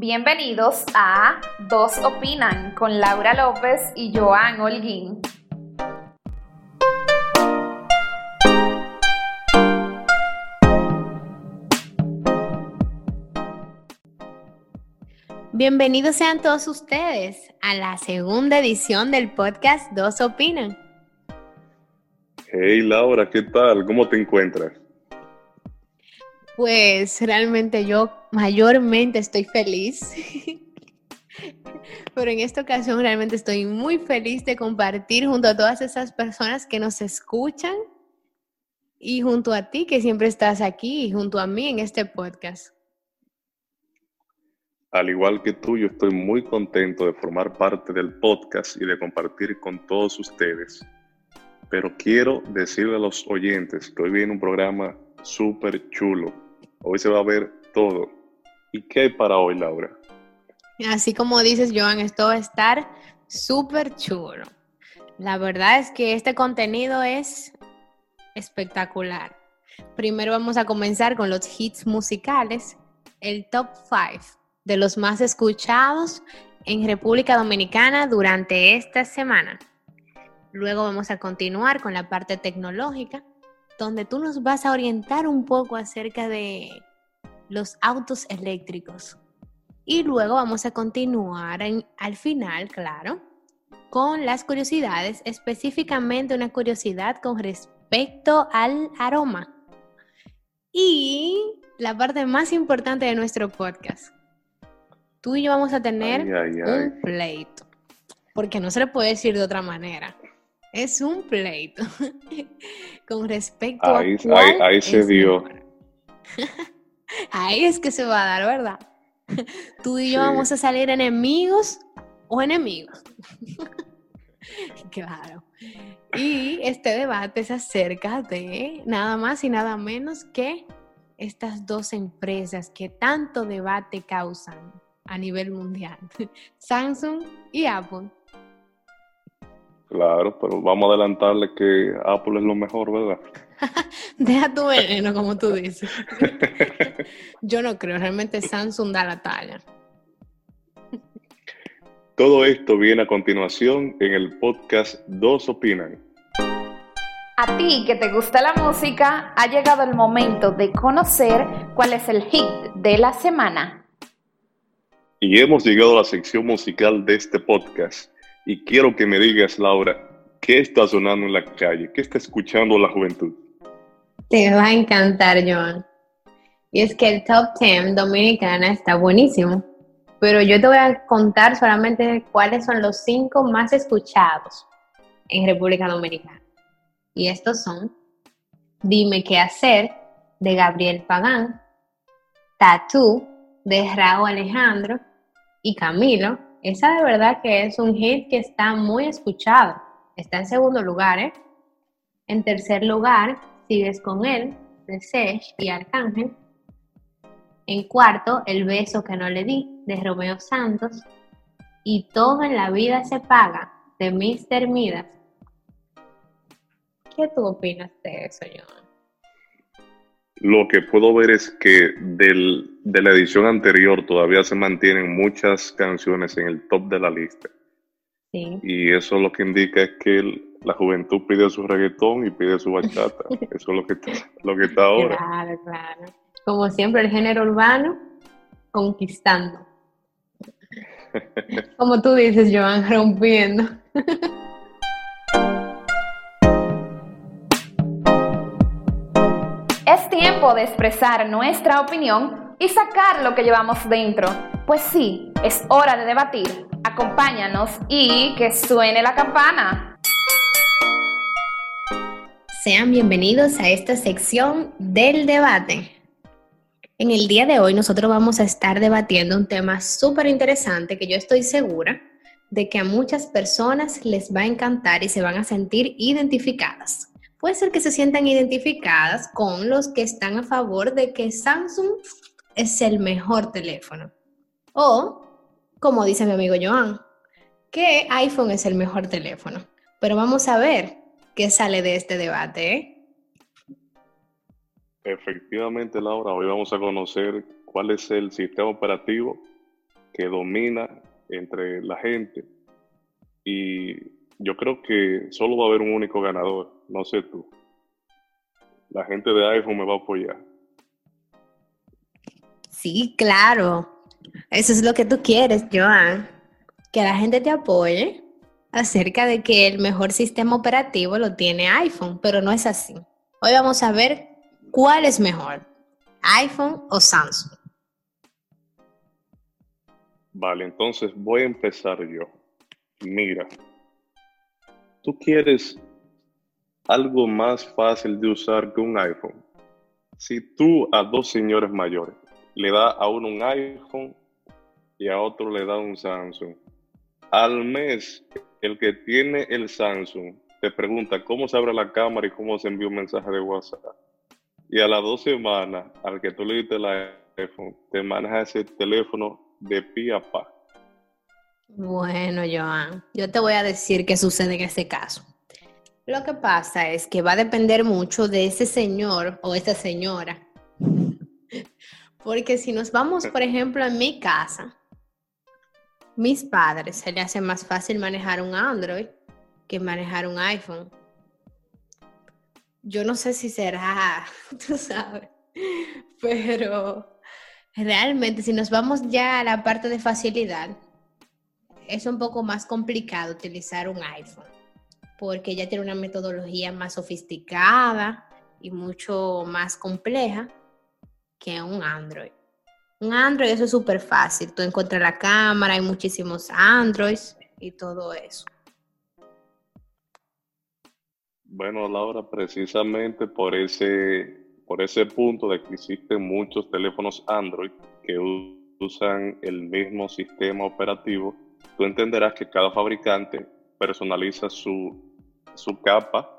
Bienvenidos a Dos Opinan con Laura López y Joan Holguín. Bienvenidos sean todos ustedes a la segunda edición del podcast Dos Opinan. Hey Laura, ¿qué tal? ¿Cómo te encuentras? Pues realmente yo mayormente estoy feliz. Pero en esta ocasión realmente estoy muy feliz de compartir junto a todas esas personas que nos escuchan y junto a ti que siempre estás aquí y junto a mí en este podcast. Al igual que tú, yo estoy muy contento de formar parte del podcast y de compartir con todos ustedes. Pero quiero decirle a los oyentes que hoy viene un programa súper chulo. Hoy se va a ver todo. ¿Y qué hay para hoy, Laura? Así como dices, Joan, esto va a estar súper chulo. La verdad es que este contenido es espectacular. Primero vamos a comenzar con los hits musicales, el top 5 de los más escuchados en República Dominicana durante esta semana. Luego vamos a continuar con la parte tecnológica, donde tú nos vas a orientar un poco acerca de los autos eléctricos. Y luego vamos a continuar al final, claro, con las curiosidades, específicamente una curiosidad con respecto al aroma. Y la parte más importante de nuestro podcast, tú y yo vamos a tener un pleito. Porque no se le puede decir de otra manera. Es un pleito. Con respecto ahí, a. Ahí, se dio. ahí es que se va a dar, ¿verdad? Tú y yo vamos a salir enemigos o enemigos. claro. Y este debate es acerca de nada más y nada menos que estas dos empresas que tanto debate causan a nivel mundial, Samsung y Apple. Claro, pero vamos a adelantarle que Apple es lo mejor, ¿verdad? Deja tu veneno, como tú dices. Yo no creo, realmente Samsung da la talla. Todo esto viene a continuación en el podcast Dos Opinan. A ti que te gusta la música, ha llegado el momento de conocer cuál es el hit de la semana. Y hemos llegado a la sección musical de este podcast. Y quiero que me digas, Laura, ¿qué está sonando en la calle? ¿Qué está escuchando la juventud? Te va a encantar, Joan. Y es que el top 10 dominicana está buenísimo. Pero yo te voy a contar solamente cuáles son los cinco más escuchados en República Dominicana. Y estos son Dime qué hacer de Gabriel Pagán, Tattoo de Raúl Alejandro, y Camilo, esa de verdad que es un hit que está muy escuchado. Está en segundo lugar, ¿eh? En tercer lugar, Sigues con él, de Sesh y Arcángel. En cuarto, El beso que no le di, de Romeo Santos. Y Todo en la vida se paga, de Mr. Midas. ¿Qué tú opinas de eso, Joan? Lo que puedo ver es que del, de la edición anterior todavía se mantienen muchas canciones en el top de la lista. Sí. Y eso lo que indica es que la juventud pide su reggaetón y pide su bachata. eso es lo que está, lo que está ahora. Claro, claro. Como siempre, el género urbano conquistando. Como tú dices, Joan, rompiendo. tiempo de expresar nuestra opinión y sacar lo que llevamos dentro. Pues sí, es hora de debatir. Acompáñanos y que suene la campana. Sean bienvenidos a esta sección del debate. En el día de hoy nosotros vamos a estar debatiendo un tema súper interesante que yo estoy segura de que a muchas personas les va a encantar y se van a sentir identificadas puede ser que se sientan identificadas con los que están a favor de que Samsung es el mejor teléfono. O, como dice mi amigo Joan, que iPhone es el mejor teléfono. Pero vamos a ver qué sale de este debate. ¿eh? Efectivamente, Laura, hoy vamos a conocer cuál es el sistema operativo que domina entre la gente y yo creo que solo va a haber un único ganador, no sé tú. La gente de iPhone me va a apoyar. Sí, claro. Eso es lo que tú quieres, Joan. Que la gente te apoye acerca de que el mejor sistema operativo lo tiene iPhone, pero no es así. Hoy vamos a ver cuál es mejor, iPhone o Samsung. Vale, entonces voy a empezar yo. Mira, tú quieres algo más fácil de usar que un iPhone. Si tú a dos señores mayores le das a uno un iPhone y a otro le da un Samsung, al mes el que tiene el Samsung te pregunta cómo se abre la cámara y cómo se envía un mensaje de WhatsApp. Y a las dos semanas, al que tú le diste el iPhone, te maneja ese teléfono de pie a pa. Bueno, Joan, yo te voy a decir qué sucede en ese caso. Lo que pasa es que va a depender mucho de ese señor o esa señora. Porque si nos vamos, por ejemplo, en mi casa, mis padres se les hace más fácil manejar un Android que manejar un iPhone. Yo no sé si será, tú sabes, pero realmente si nos vamos ya a la parte de facilidad, es un poco más complicado utilizar un iPhone porque ya tiene una metodología más sofisticada y mucho más compleja que un Android. Un Android eso es súper fácil. Tú encuentras la cámara, hay muchísimos Androids y todo eso. Bueno, Laura, precisamente por ese, por ese punto de que existen muchos teléfonos Android que usan el mismo sistema operativo, tú entenderás que cada fabricante personaliza su, su capa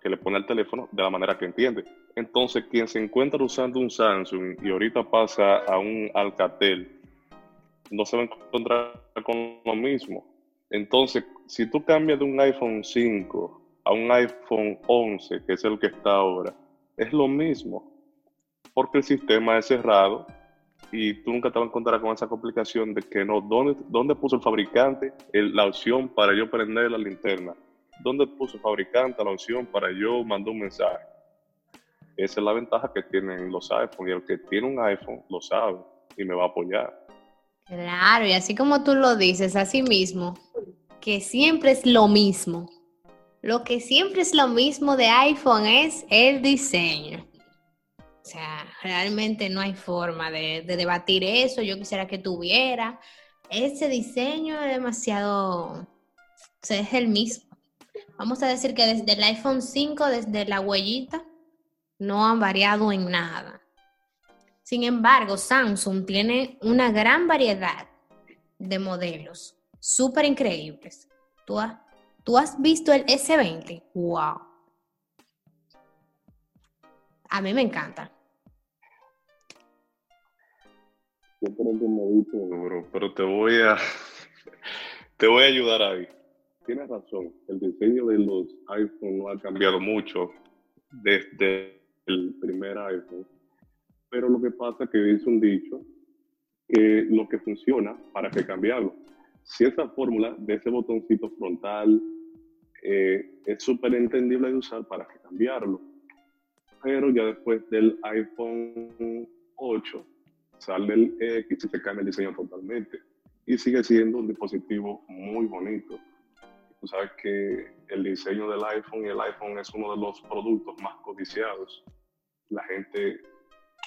que le pone al teléfono de la manera que entiende. Entonces, quien se encuentra usando un Samsung y ahorita pasa a un Alcatel, no se va a encontrar con lo mismo. Entonces, si tú cambias de un iPhone 5 a un iPhone 11, que es el que está ahora, es lo mismo, porque el sistema es cerrado y tú nunca te vas a encontrar con esa complicación de que no, ¿dónde, dónde puso el fabricante la opción para yo prender la linterna? ¿Dónde puso el fabricante la opción para yo mandar un mensaje? Esa es la ventaja que tienen los iPhones y el que tiene un iPhone lo sabe y me va a apoyar. Claro, y así como tú lo dices, así mismo, que siempre es lo mismo. Lo que siempre es lo mismo de iPhone es el diseño. O sea, realmente no hay forma de, debatir eso. Yo quisiera que tuviera. Ese diseño es demasiado, o sea, es el mismo. Vamos a decir que desde el iPhone 5, desde la huellita, no han variado en nada. Sin embargo, Samsung tiene una gran variedad de modelos, súper increíbles. ¿Tú, ¿Tú has visto el S20? ¡Wow! A mí me encanta. Yo pero te voy a te voy a ayudar ahí. Tienes razón, el diseño de los iPhone no ha cambiado mucho desde el primer iPhone, pero lo que pasa es que dice un dicho que lo que funciona, ¿para qué cambiarlo? Si esa fórmula de ese botoncito frontal eh, es súper entendible de usar, ¿para qué cambiarlo? pero ya después del iPhone 8 sale el X y se cambia el diseño totalmente. Y sigue siendo un dispositivo muy bonito. Tú sabes que el diseño del iPhone y el iPhone es uno de los productos más codiciados. La gente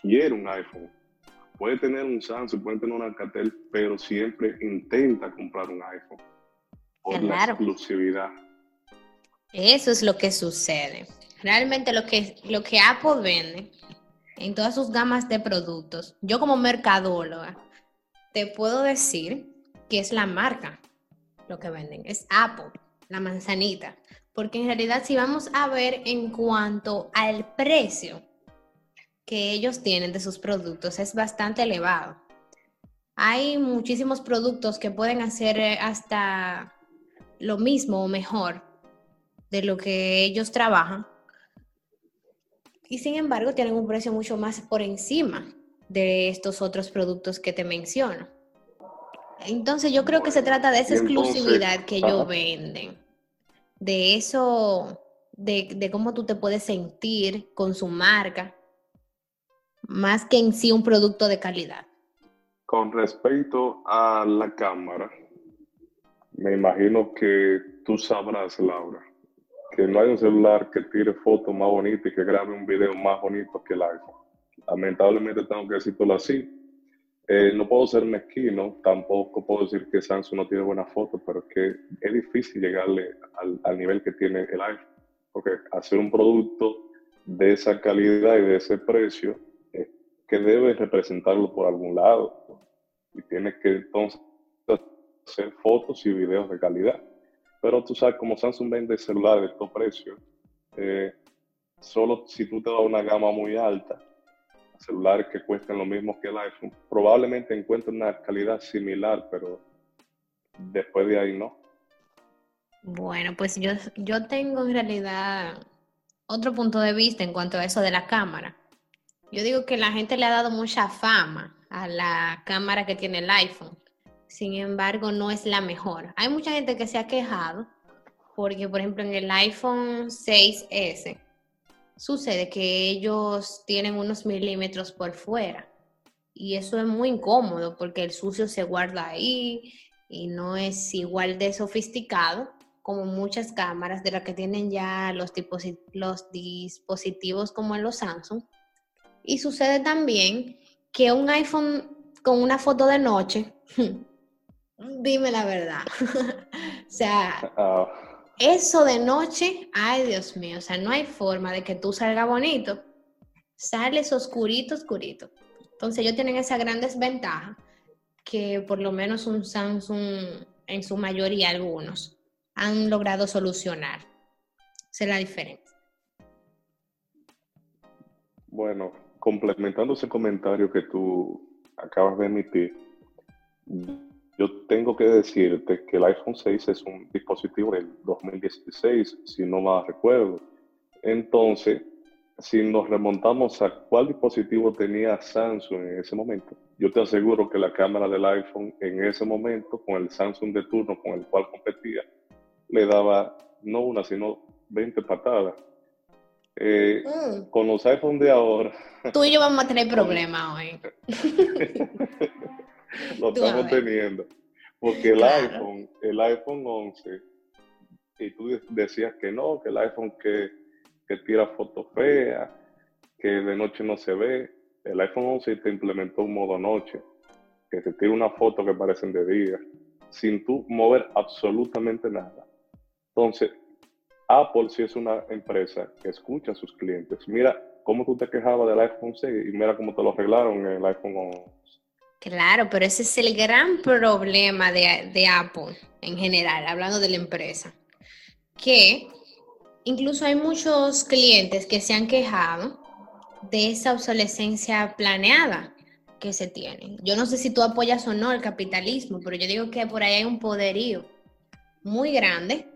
quiere un iPhone. Puede tener un Samsung, puede tener un Alcatel, pero siempre intenta comprar un iPhone por la exclusividad. Eso es lo que sucede. Realmente lo que, lo que Apple vende en todas sus gamas de productos, yo como mercadóloga, te puedo decir que es la marca lo que venden, es Apple, la manzanita. Porque en realidad si vamos a ver en cuanto al precio que ellos tienen de sus productos, es bastante elevado. Hay muchísimos productos que pueden hacer eh, hasta lo mismo o mejor de lo que ellos trabajan y sin embargo tienen un precio mucho más por encima de estos otros productos que te menciono. Entonces yo creo que se trata de esa exclusividad que ellos venden, de eso, de, cómo tú te puedes sentir con su marca, más que en sí un producto de calidad. Con respecto a la cámara, me imagino que tú sabrás, Laura, que no hay un celular que tire fotos más bonitas y que grabe un video más bonito que el iPhone. Lamentablemente tengo que decirlo así. Eh, no puedo ser mezquino, tampoco puedo decir que Samsung no tiene buenas fotos, pero es que es difícil llegarle al, nivel que tiene el iPhone. Porque hacer un producto de esa calidad y de ese precio que debe representarlo por algún lado. Y tienes que entonces hacer fotos y videos de calidad. Pero tú sabes, como Samsung vende celulares de estos precios, eh, solo si tú te das una gama muy alta, celulares que cuesten lo mismo que el iPhone, probablemente encuentres una calidad similar, pero después de ahí no. Bueno, pues yo, yo tengo en realidad otro punto de vista en cuanto a eso de la cámara. Yo digo que la gente le ha dado mucha fama a la cámara que tiene el iPhone. Sin embargo, no es la mejor. Hay mucha gente que se ha quejado porque, por ejemplo, en el iPhone 6S sucede que ellos tienen unos milímetros por fuera. Y eso es muy incómodo porque el sucio se guarda ahí y no es igual de sofisticado como muchas cámaras de las que tienen ya los, los dispositivos como en los Samsung y sucede también que un iPhone con una foto de noche, dime la verdad. o sea, ah. Eso de noche, ay Dios mío, o sea, no hay forma de que tú salga bonito. Sales oscurito, oscurito. Entonces ellos tienen esa gran desventaja que por lo menos un Samsung, en su mayoría algunos, han logrado solucionar. Esa es la diferencia. Bueno, complementando ese comentario que tú acabas de emitir, yo tengo que decirte que el iPhone 6 es un dispositivo del 2016, si no mal recuerdo. Entonces, si nos remontamos a cuál dispositivo tenía Samsung en ese momento, yo te aseguro que la cámara del iPhone en ese momento, con el Samsung de turno con el cual competía, le daba no una, sino 20 patadas. Eh, mm. Con los iPhone de ahora. Tú y yo vamos a tener problemas hoy. Lo estamos teniendo. Porque el iPhone, el iPhone 11, y tú decías que no, que el iPhone que, que tira fotos feas, que de noche no se ve. El iPhone 11 te implementó un modo noche, que te tira una foto que parecen de día, sin tú mover absolutamente nada. Entonces, Apple sí es una empresa que escucha a sus clientes. Mira cómo tú te quejabas del iPhone 6 y mira cómo te lo arreglaron en el iPhone 11. Claro, pero ese es el gran problema de, Apple en general, hablando de la empresa. Que incluso hay muchos clientes que se han quejado de esa obsolescencia planeada que se tiene. Yo no sé si tú apoyas o no el capitalismo, pero yo digo que por ahí hay un poderío muy grande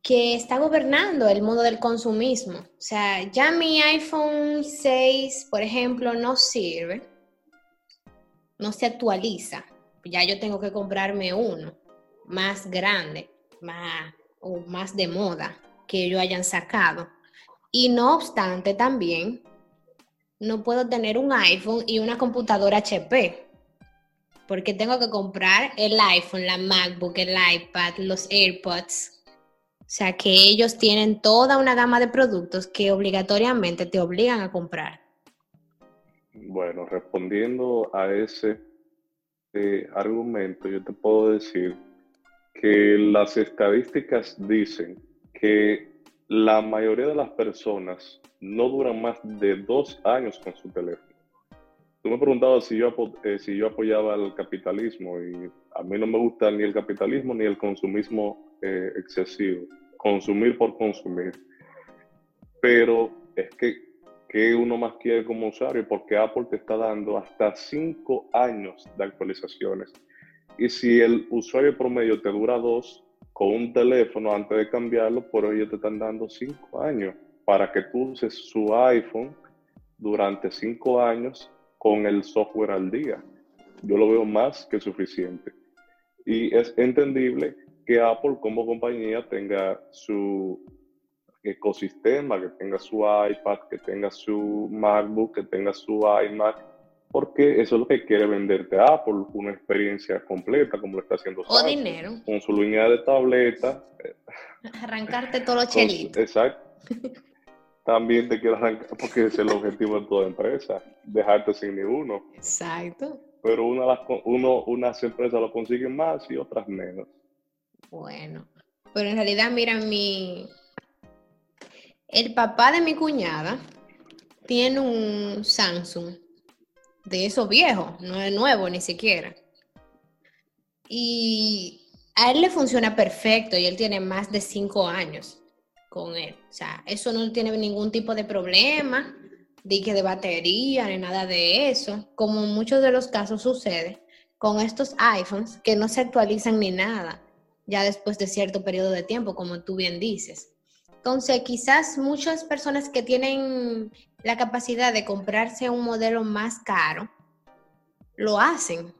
que está gobernando el mundo del consumismo. O sea, ya mi iPhone 6, por ejemplo, no sirve, no se actualiza. Ya yo tengo que comprarme uno más grande, más o más de moda que ellos hayan sacado. Y no obstante, también no puedo tener un iPhone y una computadora HP. Porque tengo que comprar el iPhone, la MacBook, el iPad, los AirPods, o sea que ellos tienen toda una gama de productos que obligatoriamente te obligan a comprar. Bueno, respondiendo a ese eh, argumento, yo te puedo decir que las estadísticas dicen que la mayoría de las personas no duran más de dos años con su teléfono. Tú me preguntabas si yo, eh, si yo apoyaba el capitalismo y a mí no me gusta ni el capitalismo ni el consumismo eh, excesivo consumir por consumir. Pero es que, que uno más quiere como usuario porque Apple te está dando hasta cinco años de actualizaciones. Y si el usuario promedio te dura dos con un teléfono antes de cambiarlo, por ello te están dando cinco años para que tú uses su iPhone durante cinco años con el software al día. yo lo veo más que suficiente. Y es entendible que Apple como compañía tenga su ecosistema, que tenga su iPad, que tenga su MacBook, que tenga su iMac, porque eso es lo que quiere venderte Apple, una experiencia completa como lo está haciendo O dinero. Con su línea de tableta. Arrancarte todos los chelitos. Exacto. También te quiero arrancar, porque es el objetivo de toda empresa, dejarte sin ni uno. Exacto. Pero una, uno, unas empresas lo consiguen más y otras menos. Bueno, pero en realidad, mira, mi... El papá de mi cuñada tiene un Samsung de esos viejos, no es nuevo ni siquiera. Y a él le funciona perfecto y él tiene más de cinco años con él. O sea, eso no tiene ningún tipo de problema, de que de batería ni nada de eso, como en muchos de los casos sucede con estos iPhones que no se actualizan ni nada, ya después de cierto periodo de tiempo, como tú bien dices. Entonces, quizás muchas personas que tienen la capacidad de comprarse un modelo más caro, lo hacen,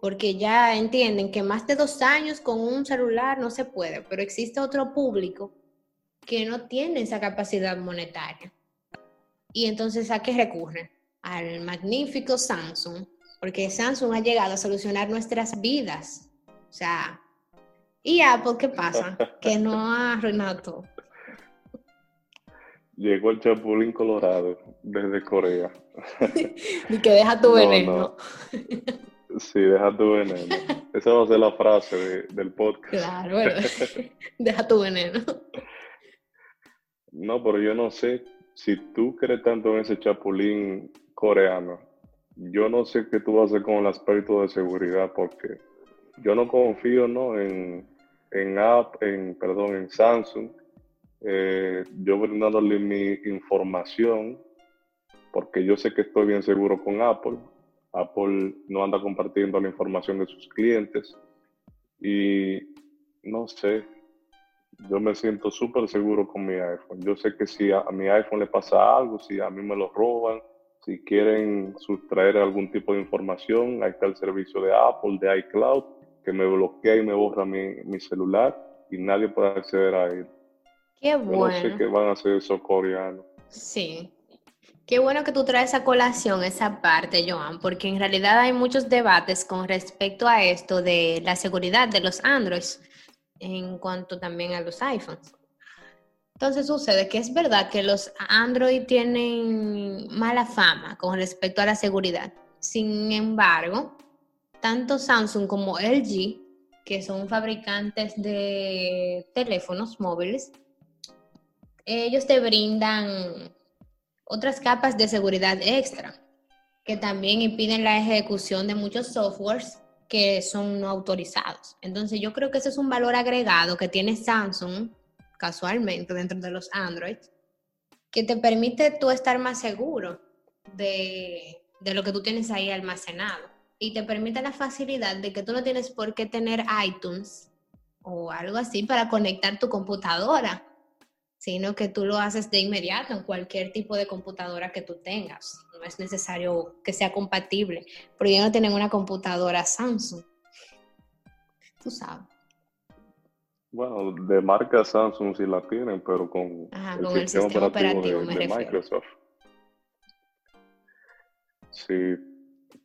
porque ya entienden que más de dos años con un celular no se puede, pero existe otro público que no tiene esa capacidad monetaria. Y entonces, ¿a qué recurren? Al magnífico Samsung, porque Samsung ha llegado a solucionar nuestras vidas. O sea, ¿y Apple qué pasa? Que no ha arruinado todo. Llegó el Chapulín Colorado desde Corea. y que deja tu veneno. Sí, deja tu veneno. Esa va a ser la frase del podcast. Claro, deja tu veneno. No, pero yo no sé si tú crees tanto en ese chapulín coreano. Yo no sé qué tú vas a hacer con el aspecto de seguridad porque yo no confío ¿no? en, en App, en, perdón, en Samsung eh, yo brindándole mi información, porque yo sé que estoy bien seguro con Apple. Apple no anda compartiendo la información de sus clientes y no sé, yo me siento súper seguro con mi iPhone. Yo sé que si a, mi iPhone le pasa algo, si a mí me lo roban, si quieren sustraer algún tipo de información, ahí está el servicio de Apple, de iCloud, que me bloquea y me borra mi, mi celular y nadie puede acceder a él. Qué bueno. no sé qué van a hacer esos coreanos. Sí. Qué bueno que tú traes a colación esa parte, Joan, porque en realidad hay muchos debates con respecto a esto de la seguridad de los Androids en cuanto también a los iPhones. Entonces sucede que es verdad que los Android tienen mala fama con respecto a la seguridad. Sin embargo, tanto Samsung como LG, que son fabricantes de teléfonos móviles, ellos te brindan otras capas de seguridad extra que también impiden la ejecución de muchos softwares que son no autorizados. Entonces yo creo que ese es un valor agregado que tiene Samsung casualmente dentro de los Android que te permite tú estar más seguro de, de lo que tú tienes ahí almacenado y te permite la facilidad de que tú no tienes por qué tener iTunes o algo así para conectar tu computadora sino que tú lo haces de inmediato en cualquier tipo de computadora que tú tengas. No es necesario que sea compatible, porque ellos no tienen una computadora Samsung. Tú sabes. Bueno, de marca Samsung sí la tienen, pero con, el, sistema operativo, de, Microsoft. Sí,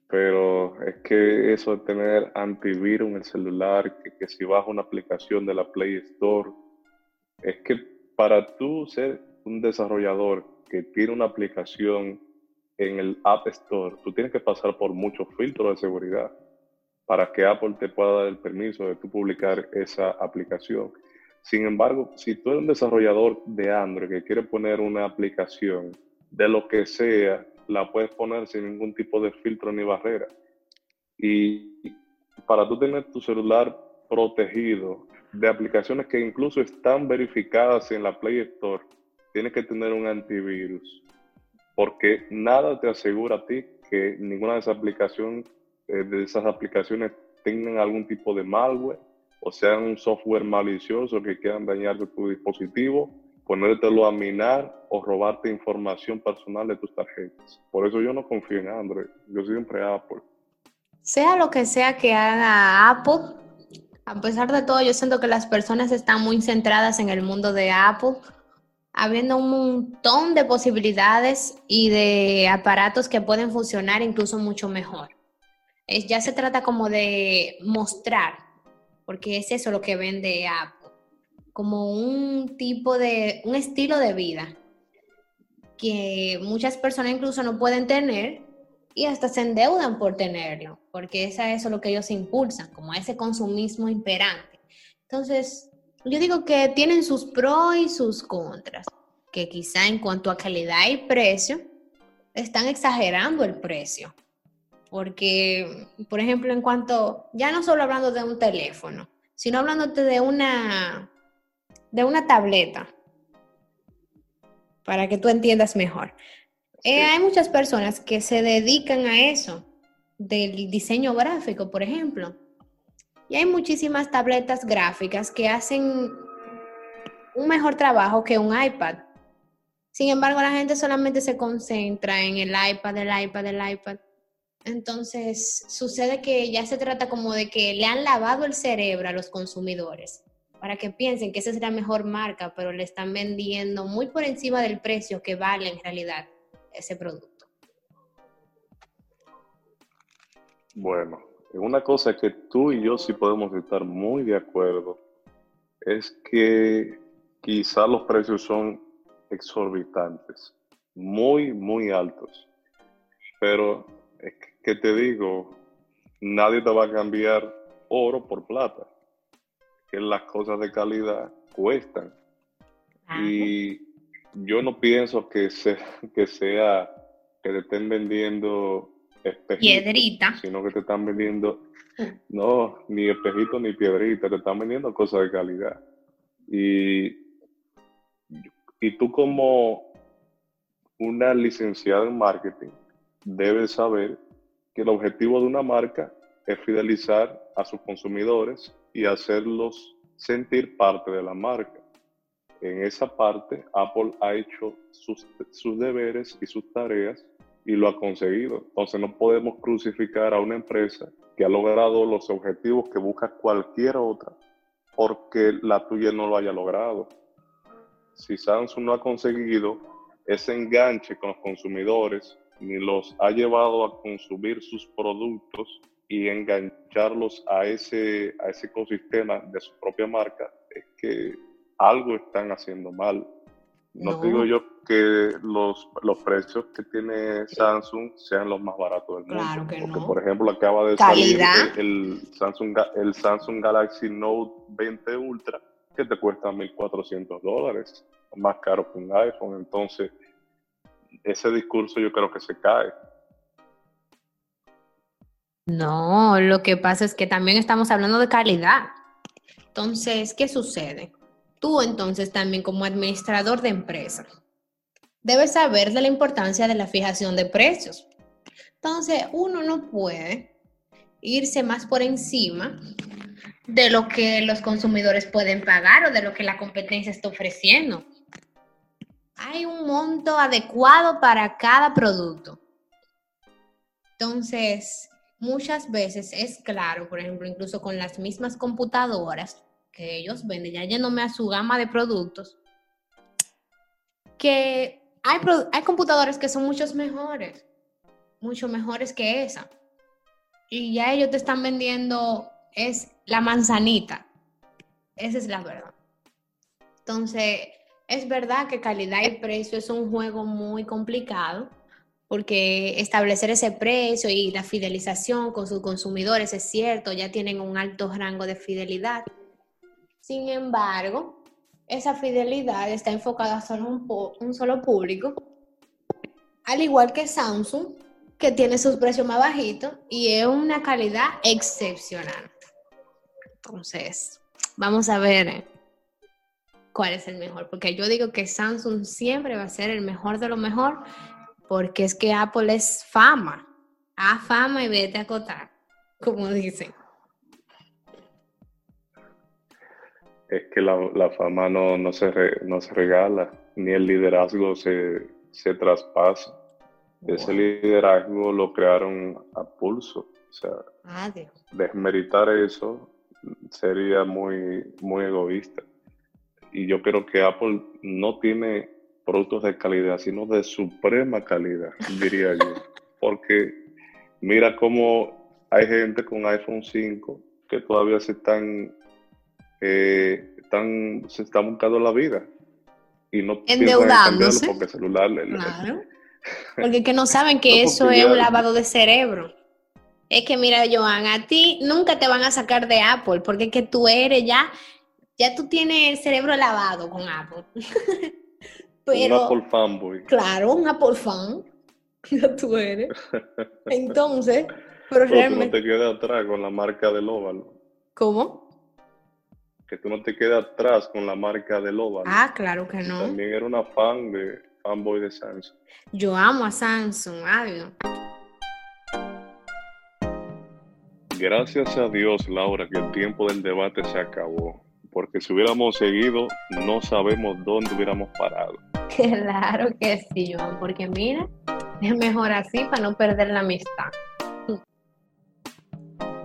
pero es que eso de tener antivirus en el celular, que, que si baja una aplicación de la Play Store, es que para tú ser un desarrollador que tiene una aplicación en el App Store, tú tienes que pasar por muchos filtros de seguridad para que Apple te pueda dar el permiso de tú publicar esa aplicación. Sin embargo, si tú eres un desarrollador de Android que quiere poner una aplicación de lo que sea, la puedes poner sin ningún tipo de filtro ni barrera. Y para tú tener tu celular protegido de aplicaciones que incluso están verificadas en la Play Store, tienes que tener un antivirus, porque nada te asegura a ti que ninguna de esas aplicaciones, eh, de esas aplicaciones tengan algún tipo de malware o sean un software malicioso que quieran dañar tu dispositivo, ponértelo a minar o robarte información personal de tus tarjetas. Por eso yo no confío en Android, yo siempre Apple. sea lo que sea que haga Apple, a pesar de todo, yo siento que las personas están muy centradas en el mundo de Apple, habiendo un montón de posibilidades y de aparatos que pueden funcionar incluso mucho mejor. ya se trata como de mostrar, porque es eso lo que vende Apple, como un tipo de, un estilo de vida que muchas personas incluso no pueden tener y hasta se endeudan por tenerlo, porque es eso lo que ellos impulsan, como ese consumismo imperante. Entonces, yo digo que tienen sus pros y sus contras, que quizá en cuanto a calidad y precio, están exagerando el precio. Porque, por ejemplo, en cuanto, ya no solo hablando de un teléfono, sino hablándote de una, de una tableta, para que tú entiendas mejor. Eh, hay muchas personas que se dedican a eso, del diseño gráfico, por ejemplo. Y hay muchísimas tabletas gráficas que hacen un mejor trabajo que un iPad. Sin embargo, la gente solamente se concentra en el iPad, el iPad, el iPad. Entonces, sucede que ya se trata como de que le han lavado el cerebro a los consumidores para que piensen que esa es la mejor marca, pero le están vendiendo muy por encima del precio que vale en realidad ese producto. Bueno, una cosa que tú y yo sí podemos estar muy de acuerdo es que quizá los precios son exorbitantes, muy, muy altos. Pero es que te digo, nadie te va a cambiar oro por plata, que las cosas de calidad cuestan. Y yo no pienso que, que sea que te estén vendiendo espejitos, piedrita, sino que te están vendiendo, no, ni espejito ni piedrita, te están vendiendo cosas de calidad. Y, y tú como una licenciada en marketing debes saber que el objetivo de una marca es fidelizar a sus consumidores y hacerlos sentir parte de la marca en esa parte Apple ha hecho sus, deberes y sus tareas y lo ha conseguido. Entonces no podemos crucificar a una empresa que ha logrado los objetivos que busca cualquier otra porque la tuya no lo haya logrado. Si Samsung no ha conseguido ese enganche con los consumidores, ni los ha llevado a consumir sus productos y engancharlos a ese, a ese ecosistema de su propia marca, es que algo están haciendo mal. No, digo yo que los, los precios que tiene Samsung sean los más baratos del mundo. Claro que porque, por ejemplo, acaba de salir el, Samsung, el Samsung Galaxy Note 20 Ultra, que te cuesta 1.400 dólares, más caro que un iPhone. Entonces, ese discurso yo creo que se cae. No, lo que pasa es que también estamos hablando de calidad. Entonces, ¿qué sucede? Tú entonces también como administrador de empresa debes saber de la importancia de la fijación de precios. Entonces, uno no puede irse más por encima de lo que los consumidores pueden pagar o de lo que la competencia está ofreciendo. Hay un monto adecuado para cada producto. Entonces, muchas veces es claro, por ejemplo, incluso con las mismas computadoras, que ellos venden, ya yéndome a su gama de productos, que hay, hay computadores que son muchos mejores, mucho mejores que esa. Y ya ellos te están vendiendo es la manzanita. Esa es la verdad. Entonces, es verdad que calidad y precio es un juego muy complicado porque establecer ese precio y la fidelización con sus consumidores es cierto, ya tienen un alto rango de fidelidad, sin embargo, esa fidelidad está enfocada solo en un, solo público, al igual que Samsung, que tiene sus precios más bajitos y es una calidad excepcional. Entonces, vamos a ver eh, cuál es el mejor, porque yo digo que Samsung siempre va a ser el mejor de lo mejor, porque es que Apple es fama, a fama y vete a acotar, como dicen. Es que la, fama no, no, se no se regala, ni el liderazgo se, se traspasa. Ese liderazgo lo crearon a pulso. O sea, desmeritar eso sería muy, muy egoísta. Y yo creo que Apple no tiene productos de calidad, sino de suprema calidad, diría yo. Porque mira cómo hay gente con iPhone 5 que todavía se están, eh, están se están buscando la vida. Y no endeudándose. porque celular claro. porque que no saben que eso es un lavado de cerebro. Es que mira Joan a ti nunca te van a sacar de Apple porque es que tú eres ya ya tú tienes el cerebro lavado con Apple. Pero, un Apple fanboy. claro un Apple fan. Ya tú eres. Entonces pero, realmente no te quedas atrás con la marca del óvalo ¿cómo? Que tú no te quedas atrás con la marca de Loba. Ah, claro que no. También era una fan de fanboy de Samsung. Yo amo a Samsung, adiós. Gracias a Dios, Laura, que el tiempo del debate se acabó. Porque si hubiéramos seguido, no sabemos dónde hubiéramos parado. Claro que sí, Joan, porque mira, es mejor así para no perder la amistad.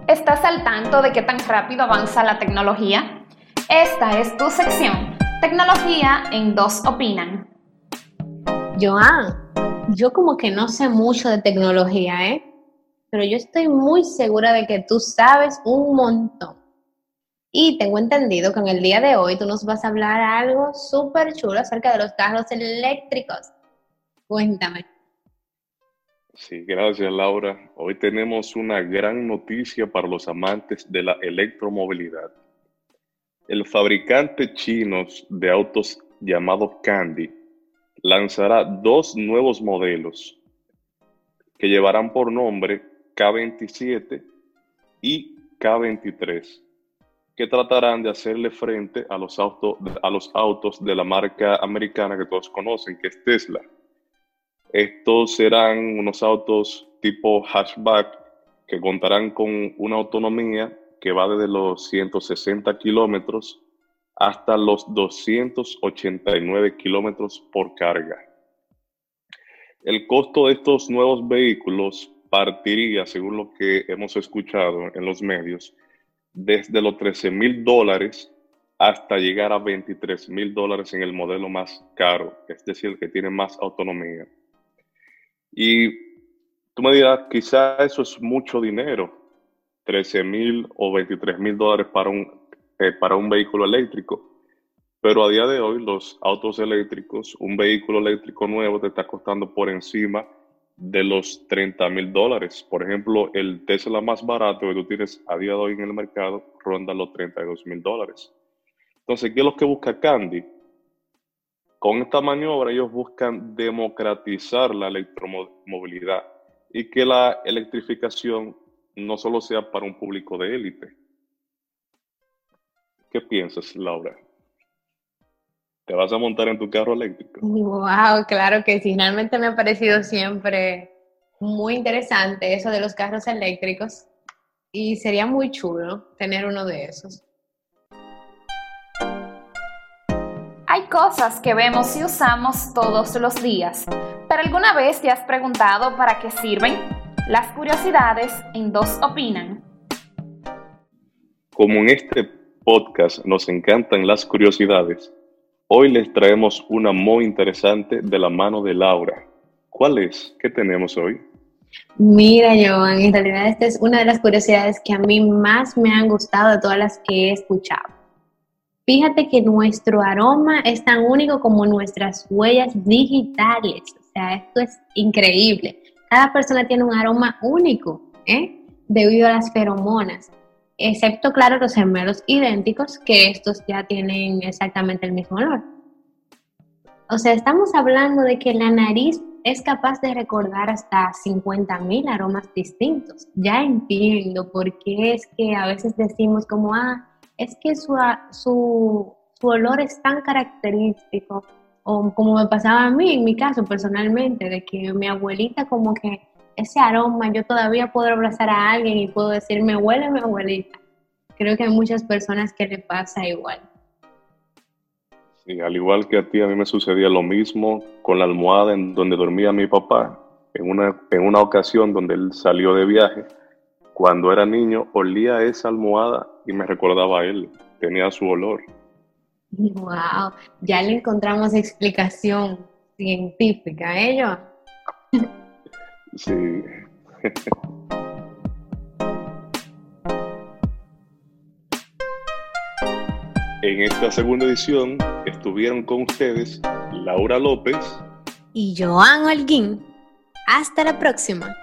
¿Estás al tanto de qué tan rápido avanza la tecnología? Esta es tu sección, Tecnología en Dos Opinan. Joan, yo como que no sé mucho de tecnología, ¿eh? Pero yo estoy muy segura de que tú sabes un montón. Y tengo entendido que en el día de hoy tú nos vas a hablar algo súper chulo acerca de los carros eléctricos. Cuéntame. Sí, gracias Laura. Hoy tenemos una gran noticia para los amantes de la electromovilidad el fabricante chino de autos llamado Candy lanzará dos nuevos modelos que llevarán por nombre K27 y K23, que tratarán de hacerle frente a los, autos, a los autos de la marca americana que todos conocen, que es Tesla. Estos serán unos autos tipo hatchback que contarán con una autonomía que va desde los 160 kilómetros hasta los 289 kilómetros por carga. El costo de estos nuevos vehículos partiría, según lo que hemos escuchado en los medios, desde los 13 mil dólares hasta llegar a 23 mil dólares en el modelo más caro, es decir, el que tiene más autonomía. Y tú me dirás, quizá eso es mucho dinero, 13 mil o 23 mil dólares para un, eh, para un vehículo eléctrico. Pero a día de hoy los autos eléctricos, un vehículo eléctrico nuevo te está costando por encima de los 30 mil dólares. Por ejemplo, el Tesla más barato que tú tienes a día de hoy en el mercado ronda los 32 mil dólares. Entonces, ¿qué es lo que busca Candy? Con esta maniobra ellos buscan democratizar la electromovilidad y que la electrificación no solo sea para un público de élite. ¿Qué piensas, Laura? ¿Te vas a montar en tu carro eléctrico? Wow, claro que sí. Finalmente me ha parecido siempre muy interesante eso de los carros eléctricos y sería muy chulo tener uno de esos. Hay cosas que vemos y usamos todos los días, pero ¿alguna vez te has preguntado para qué sirven? Las curiosidades en dos opinan. Como en este podcast nos encantan las curiosidades, hoy les traemos una muy interesante de la mano de Laura. ¿Cuál es? ¿Qué tenemos hoy? Mira, Joan, en realidad esta es una de las curiosidades que a mí más me han gustado de todas las que he escuchado. Fíjate que nuestro aroma es tan único como nuestras huellas digitales. O sea, esto es increíble. Cada persona tiene un aroma único, ¿eh? Debido a las feromonas. Excepto, claro, los gemelos idénticos, que estos ya tienen exactamente el mismo olor. O sea, estamos hablando de que la nariz es capaz de recordar hasta 50.000 aromas distintos. Ya entiendo por qué es que a veces decimos como, ah, es que su, su, su olor es tan característico o como me pasaba a mí, en mi caso personalmente, de que mi abuelita como que ese aroma, yo todavía puedo abrazar a alguien y puedo decir, me huele mi abuelita. Creo que hay muchas personas que le pasa igual. Sí, al igual que a ti, a mí me sucedía lo mismo con la almohada en donde dormía mi papá. En una, en una ocasión donde él salió de viaje, Cuando era niño, olía esa almohada y me recordaba a él. Tenía su olor. Wow, ya le encontramos explicación científica, ¿eh, Sí. En esta segunda edición estuvieron con ustedes Laura López y Joan Holguín. Hasta la próxima.